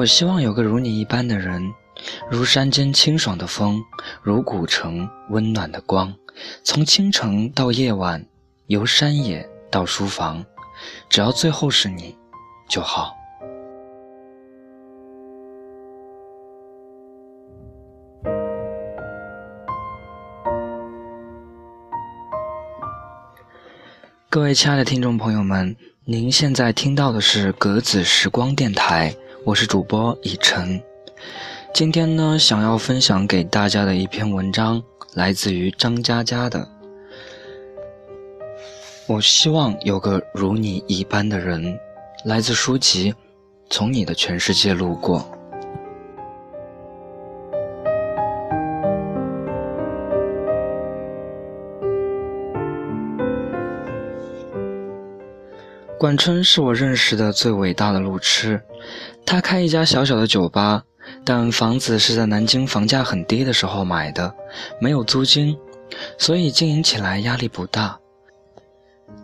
我希望有个如你一般的人，如山间清爽的风，如古城温暖的光，从清晨到夜晚，由山野到书房，只要最后是你就好。各位亲爱的听众朋友们，您现在听到的是格子时光电台，我是主播以晨。今天呢，想要分享给大家的一篇文章，来自于张嘉佳的。我希望有个如你一般的人，来自书籍《从你的全世界路过》。管春是我认识的最伟大的路痴，他开一家小小的酒吧，但房子是在南京房价很低的时候买的，没有租金，所以经营起来压力不大。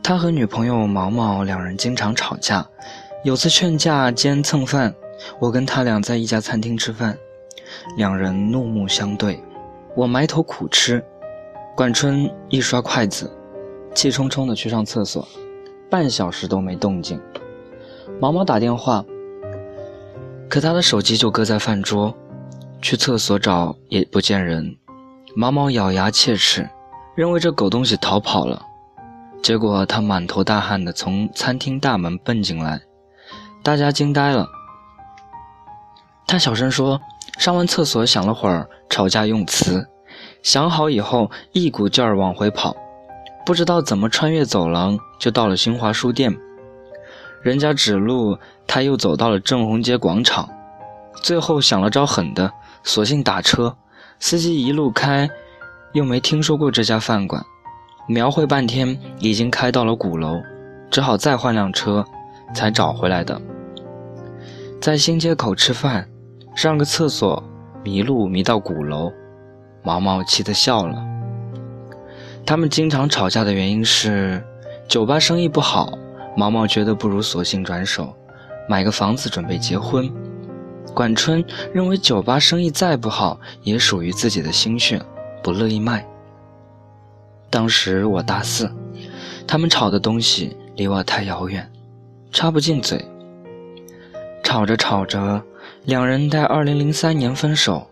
他和女朋友毛毛两人经常吵架，有次劝架兼蹭饭，我跟他俩在一家餐厅吃饭，两人怒目相对，我埋头苦吃，管春一刷筷子，气冲冲的去上厕所。半小时都没动静，毛毛打电话，可他的手机就搁在饭桌，去厕所找也不见人。毛毛咬牙切齿，认为这狗东西逃跑了。结果他满头大汗的从餐厅大门奔进来，大家惊呆了。他小声说：“上完厕所想了会儿吵架用词，想好以后一股劲儿往回跑。”不知道怎么穿越走廊，就到了新华书店。人家指路，他又走到了正红街广场。最后想了招狠的，索性打车。司机一路开，又没听说过这家饭馆。描绘半天，已经开到了鼓楼，只好再换辆车，才找回来的。在新街口吃饭，上个厕所，迷路迷到鼓楼，毛毛气得笑了。他们经常吵架的原因是，酒吧生意不好，毛毛觉得不如索性转手，买个房子准备结婚。管春认为酒吧生意再不好，也属于自己的心血，不乐意卖。当时我大四，他们吵的东西离我太遥远，插不进嘴。吵着吵着，两人在二零零三年分手，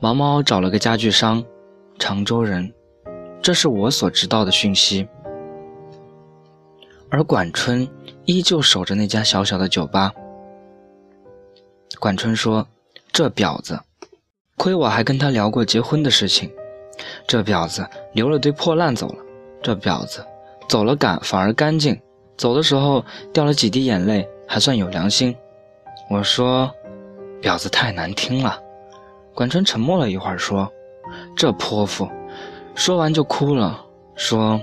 毛毛找了个家具商，常州人。这是我所知道的讯息，而管春依旧守着那家小小的酒吧。管春说：“这婊子，亏我还跟他聊过结婚的事情。这婊子留了堆破烂走了，这婊子走了赶反而干净，走的时候掉了几滴眼泪，还算有良心。”我说：“婊子太难听了。”管春沉默了一会儿说：“这泼妇。”说完就哭了，说：“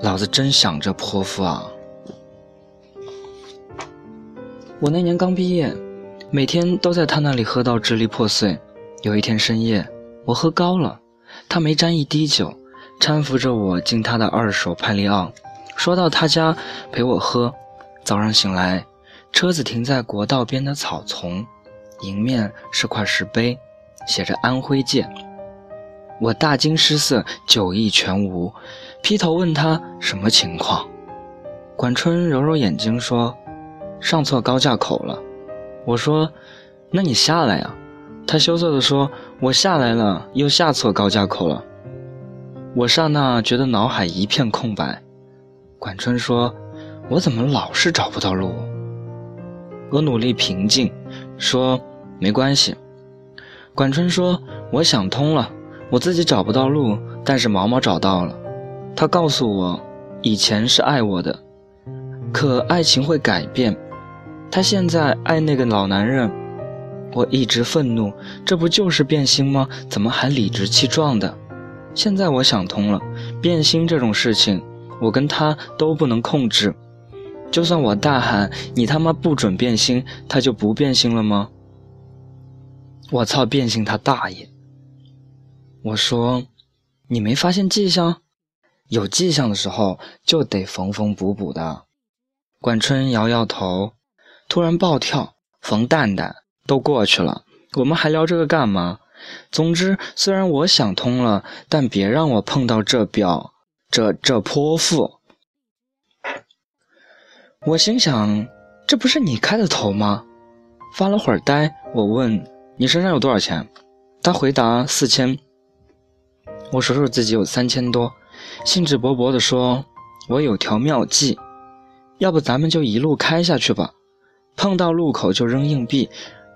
老子真想这泼妇啊！我那年刚毕业，每天都在他那里喝到支离破碎。有一天深夜，我喝高了，他没沾一滴酒，搀扶着我进他的二手派利奥，说到他家陪我喝。早上醒来，车子停在国道边的草丛，迎面是块石碑，写着安徽界。”我大惊失色，酒意全无，劈头问他什么情况。管春揉揉眼睛说：“上错高架口了。”我说：“那你下来呀。”他羞涩地说：“我下来了，又下错高架口了。”我刹那觉得脑海一片空白。管春说：“我怎么老是找不到路？”我努力平静，说：“没关系。”管春说：“我想通了。”我自己找不到路，但是毛毛找到了。他告诉我，以前是爱我的，可爱情会改变。他现在爱那个老男人，我一直愤怒，这不就是变心吗？怎么还理直气壮的？现在我想通了，变心这种事情，我跟他都不能控制。就算我大喊“你他妈不准变心”，他就不变心了吗？我操，变心他大爷！我说：“你没发现迹象？有迹象的时候就得缝缝补补的。”管春摇摇头，突然暴跳：“冯蛋蛋，都过去了，我们还聊这个干嘛？总之，虽然我想通了，但别让我碰到这表，这这泼妇。我心想，这不是你开的头吗？发了会儿呆，我问你身上有多少钱？他回答四千。我数数自己有三千多，兴致勃勃地说：“我有条妙计，要不咱们就一路开下去吧。碰到路口就扔硬币，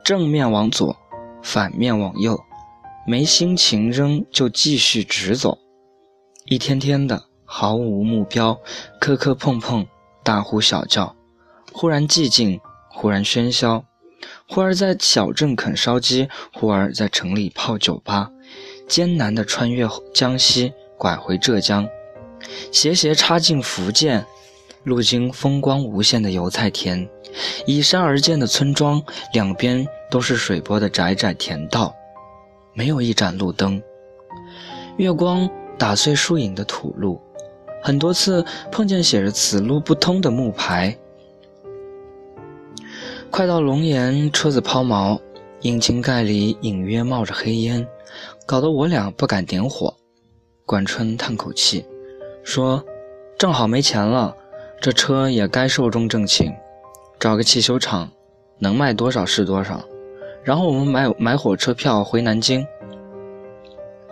正面往左，反面往右。没心情扔就继续直走。一天天的毫无目标，磕磕碰碰。”大呼小叫，忽然寂静，忽然喧嚣，忽而在小镇啃烧鸡，忽而在城里泡酒吧，艰难地穿越江西，拐回浙江，斜斜插进福建，路经风光无限的油菜田，依山而建的村庄，两边都是水波的窄窄田道，没有一盏路灯，月光打碎树影的土路。很多次碰见写着“此路不通”的木牌。快到龙岩，车子抛锚，引擎盖里隐约冒着黑烟，搞得我俩不敢点火。管春叹口气，说：“正好没钱了，这车也该寿终正寝，找个汽修厂，能卖多少是多少。然后我们买买火车票回南京。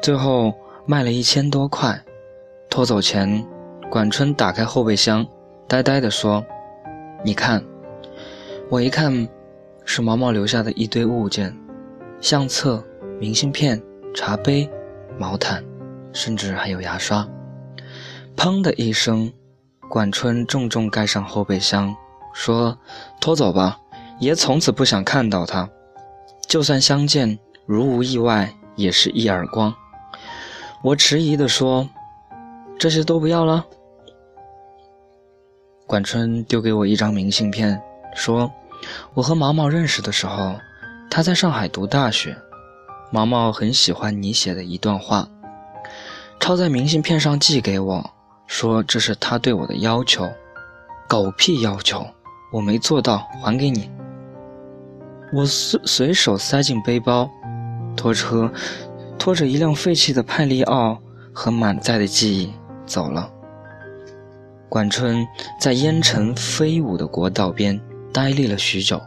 最后卖了一千多块，拖走前。”管春打开后备箱，呆呆地说：“你看。”我一看，是毛毛留下的一堆物件：相册、明信片、茶杯、毛毯，甚至还有牙刷。砰的一声，管春重重盖上后备箱，说：“拖走吧，爷从此不想看到他。就算相见，如无意外，也是一耳光。”我迟疑地说：“这些都不要了。”管春丢给我一张明信片，说：“我和毛毛认识的时候，他在上海读大学。毛毛很喜欢你写的一段话，抄在明信片上寄给我，说这是他对我的要求。狗屁要求，我没做到，还给你。”我随随手塞进背包，拖车拖着一辆废弃的派利奥和满载的记忆走了。管春在烟尘飞舞的国道边呆立了许久。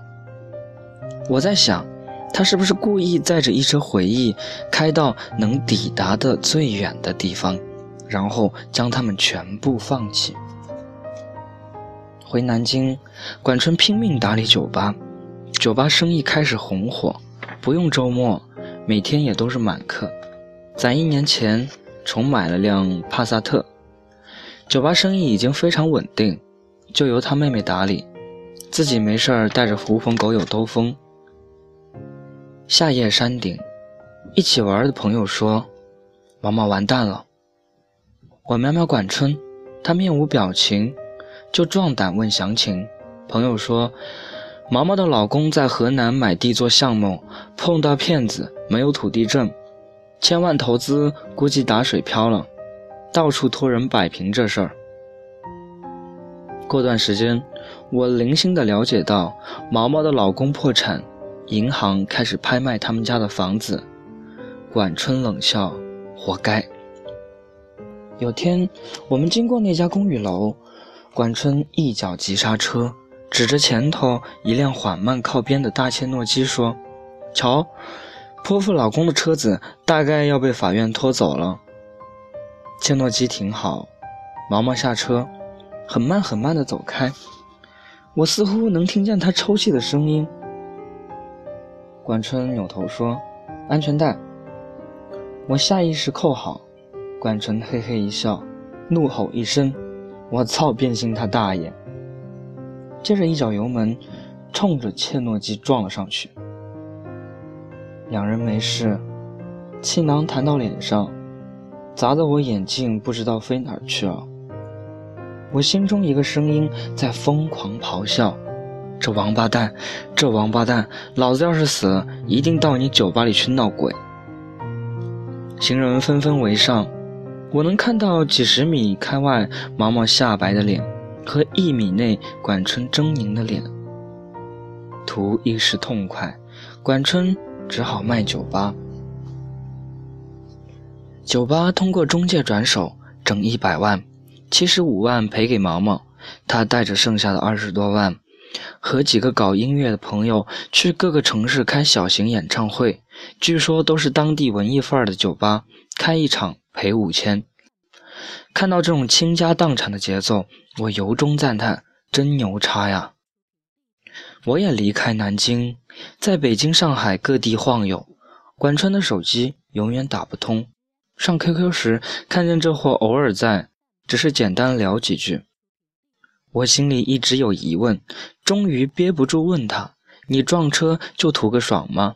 我在想，他是不是故意载着一车回忆开到能抵达的最远的地方，然后将他们全部放弃？回南京，管春拼命打理酒吧，酒吧生意开始红火，不用周末，每天也都是满客。攒一年钱，重买了辆帕萨特。酒吧生意已经非常稳定，就由他妹妹打理，自己没事儿带着狐朋狗友兜风。夏夜山顶，一起玩的朋友说：“毛毛完蛋了。”我瞄瞄管春，他面无表情，就壮胆问详情。朋友说：“毛毛的老公在河南买地做项目，碰到骗子，没有土地证，千万投资估计打水漂了。”到处托人摆平这事儿。过段时间，我零星的了解到毛毛的老公破产，银行开始拍卖他们家的房子。管春冷笑：“活该。”有天，我们经过那家公寓楼，管春一脚急刹车，指着前头一辆缓慢靠边的大切诺基说：“瞧，泼妇老公的车子大概要被法院拖走了。”切诺基停好，毛毛下车，很慢很慢地走开。我似乎能听见他抽泣的声音。管春扭头说：“安全带。”我下意识扣好。管春嘿嘿一笑，怒吼一声：“我操，变心他大爷！”接着一脚油门，冲着切诺基撞了上去。两人没事，气囊弹到脸上。砸得我眼镜不知道飞哪儿去了。我心中一个声音在疯狂咆哮：“这王八蛋，这王八蛋！老子要是死了，一定到你酒吧里去闹鬼！”行人纷纷围上，我能看到几十米开外毛毛下白的脸和一米内管春狰狞的脸。图一时痛快，管春只好卖酒吧。酒吧通过中介转手挣一百万，七十五万赔给毛毛，他带着剩下的二十多万，和几个搞音乐的朋友去各个城市开小型演唱会，据说都是当地文艺范儿的酒吧，开一场赔五千。看到这种倾家荡产的节奏，我由衷赞叹：真牛叉呀！我也离开南京，在北京、上海各地晃悠。管春的手机永远打不通。上 QQ 时看见这货偶尔在，只是简单聊几句。我心里一直有疑问，终于憋不住问他：“你撞车就图个爽吗？”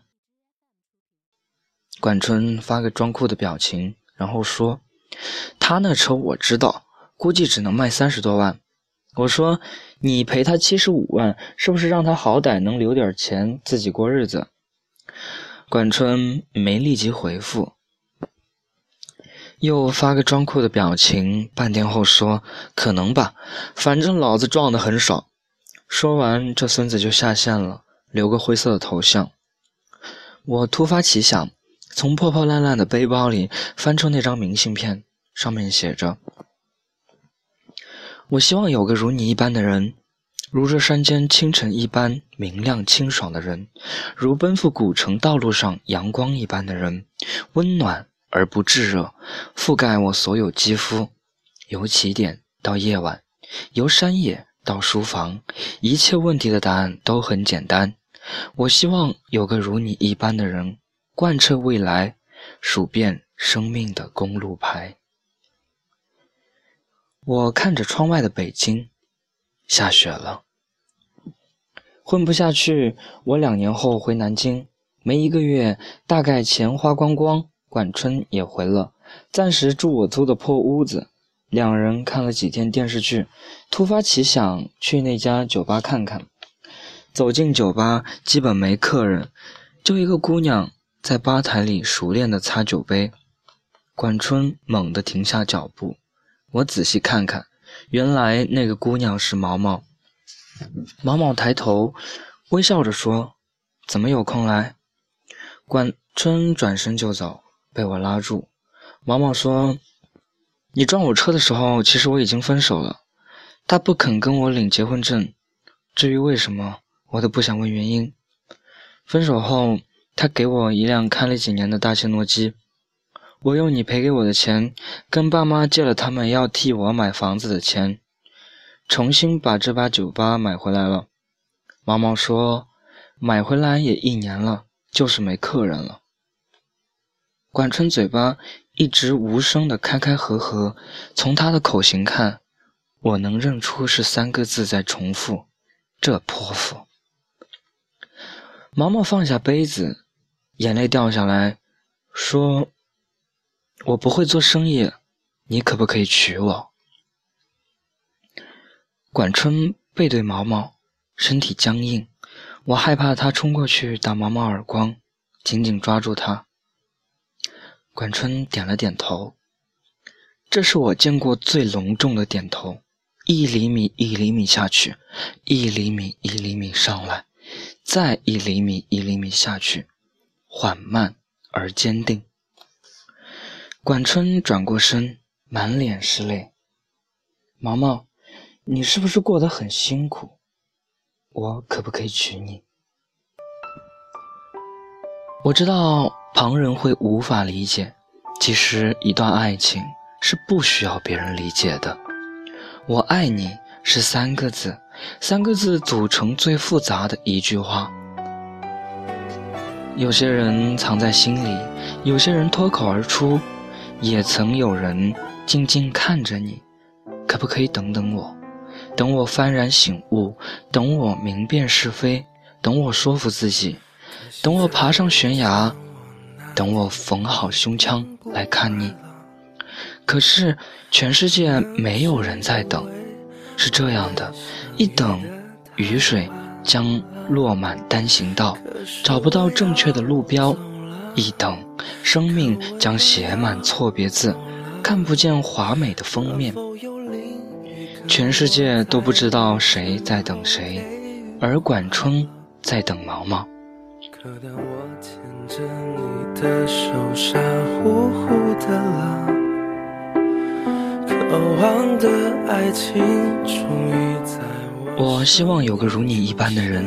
管春发个装酷的表情，然后说：“他那车我知道，估计只能卖三十多万。”我说：“你赔他七十五万，是不是让他好歹能留点钱自己过日子？”管春没立即回复。又发个装酷的表情，半天后说：“可能吧，反正老子撞得很爽。”说完，这孙子就下线了，留个灰色的头像。我突发奇想，从破破烂烂的背包里翻出那张明信片，上面写着：“我希望有个如你一般的人，如这山间清晨一般明亮清爽的人，如奔赴古城道路上阳光一般的人，温暖。”而不炙热，覆盖我所有肌肤。由起点到夜晚，由山野到书房，一切问题的答案都很简单。我希望有个如你一般的人，贯彻未来，数遍生命的公路牌。我看着窗外的北京，下雪了。混不下去，我两年后回南京，没一个月，大概钱花光光。管春也回了，暂时住我租的破屋子。两人看了几天电视剧，突发奇想去那家酒吧看看。走进酒吧，基本没客人，就一个姑娘在吧台里熟练地擦酒杯。管春猛地停下脚步，我仔细看看，原来那个姑娘是毛毛。毛毛抬头，微笑着说：“怎么有空来？”管春转身就走。被我拉住，毛毛说：“你撞我车的时候，其实我已经分手了。他不肯跟我领结婚证，至于为什么，我都不想问原因。分手后，他给我一辆开了几年的大切诺基，我用你赔给我的钱，跟爸妈借了他们要替我买房子的钱，重新把这把酒吧买回来了。”毛毛说：“买回来也一年了，就是没客人了。”管春嘴巴一直无声的开开合合，从他的口型看，我能认出是三个字在重复。这泼妇！毛毛放下杯子，眼泪掉下来，说：“我不会做生意，你可不可以娶我？”管春背对毛毛，身体僵硬，我害怕他冲过去打毛毛耳光，紧紧抓住他。管春点了点头，这是我见过最隆重的点头。一厘米一厘米下去，一厘米一厘米上来，再一厘米一厘米下去，缓慢而坚定。管春转过身，满脸是泪。毛毛，你是不是过得很辛苦？我可不可以娶你？我知道。旁人会无法理解，其实一段爱情是不需要别人理解的。我爱你是三个字，三个字组成最复杂的一句话。有些人藏在心里，有些人脱口而出，也曾有人静静看着你。可不可以等等我？等我幡然醒悟，等我明辨是非，等我说服自己，等我爬上悬崖。等我缝好胸腔来看你，可是全世界没有人在等，是这样的，一等，雨水将落满单行道，找不到正确的路标；一等，生命将写满错别字，看不见华美的封面。全世界都不知道谁在等谁，而管春在等毛毛。可当我牵着你的手，傻乎乎的了，渴望的爱情终于在我。我希望有个如你一般的人。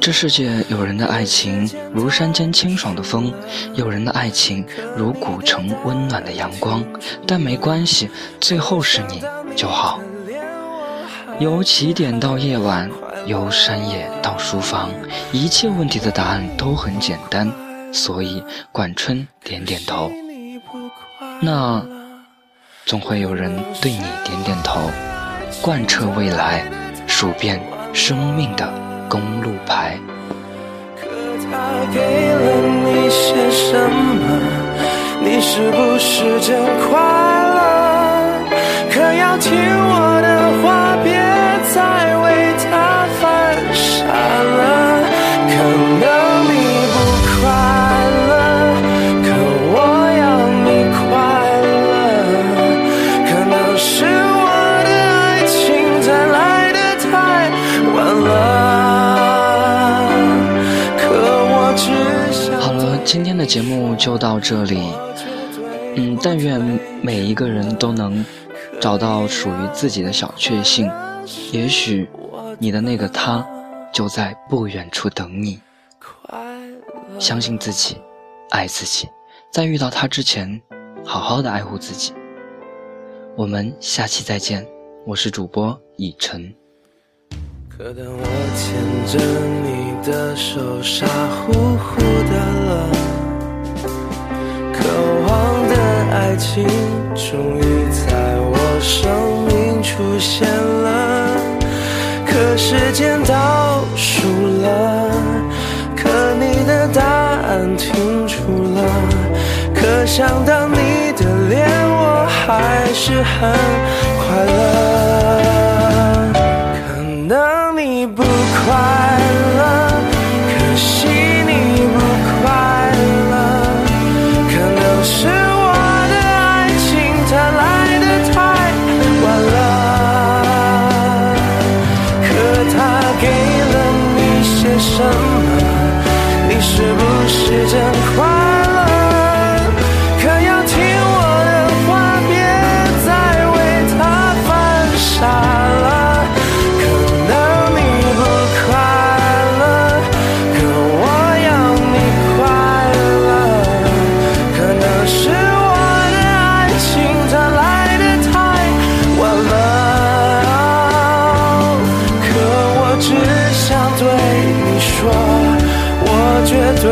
这世界有人的爱情如山间清爽的风，有人的爱情如古城温暖的阳光。但没关系，最后是你就好。由起点到夜晚，由山野到书房，一切问题的答案都很简单。所以，管春点点头。那，总会有人对你点点头。贯彻未来，数遍生命的。公路牌。可他给了你些什么？你是不是真快乐？可要听我的话，别再为他犯傻了。可能。这里，嗯，但愿每一个人都能找到属于自己的小确幸，也许你的那个他就在不远处等你。相信自己，爱自己，在遇到他之前，好好的爱护自己。我们下期再见，我是主播以晨。可当我牵着你的手，傻乎乎的了，爱情终于在我生命出现了。可时间倒数了，可你的答案停住了，可想到你的脸，我还是很快乐。退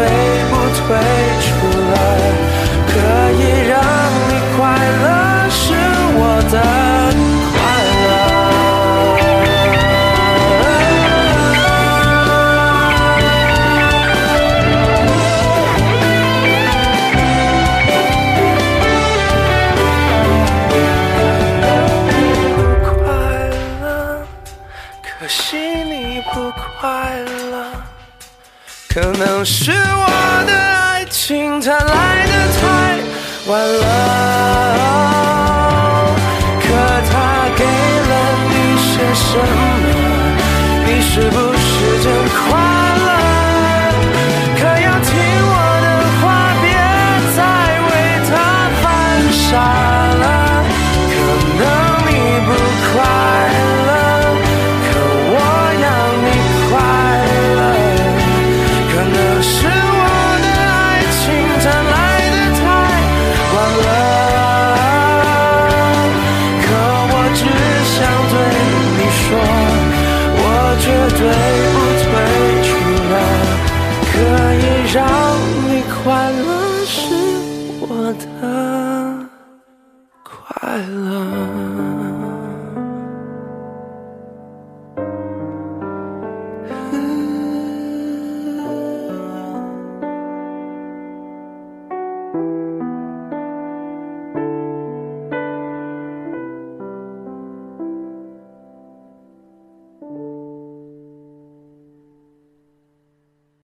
不退？可是我的爱情它来的太晚了，可他给了你些什么？你是不退不退出了可以让你快乐是我的。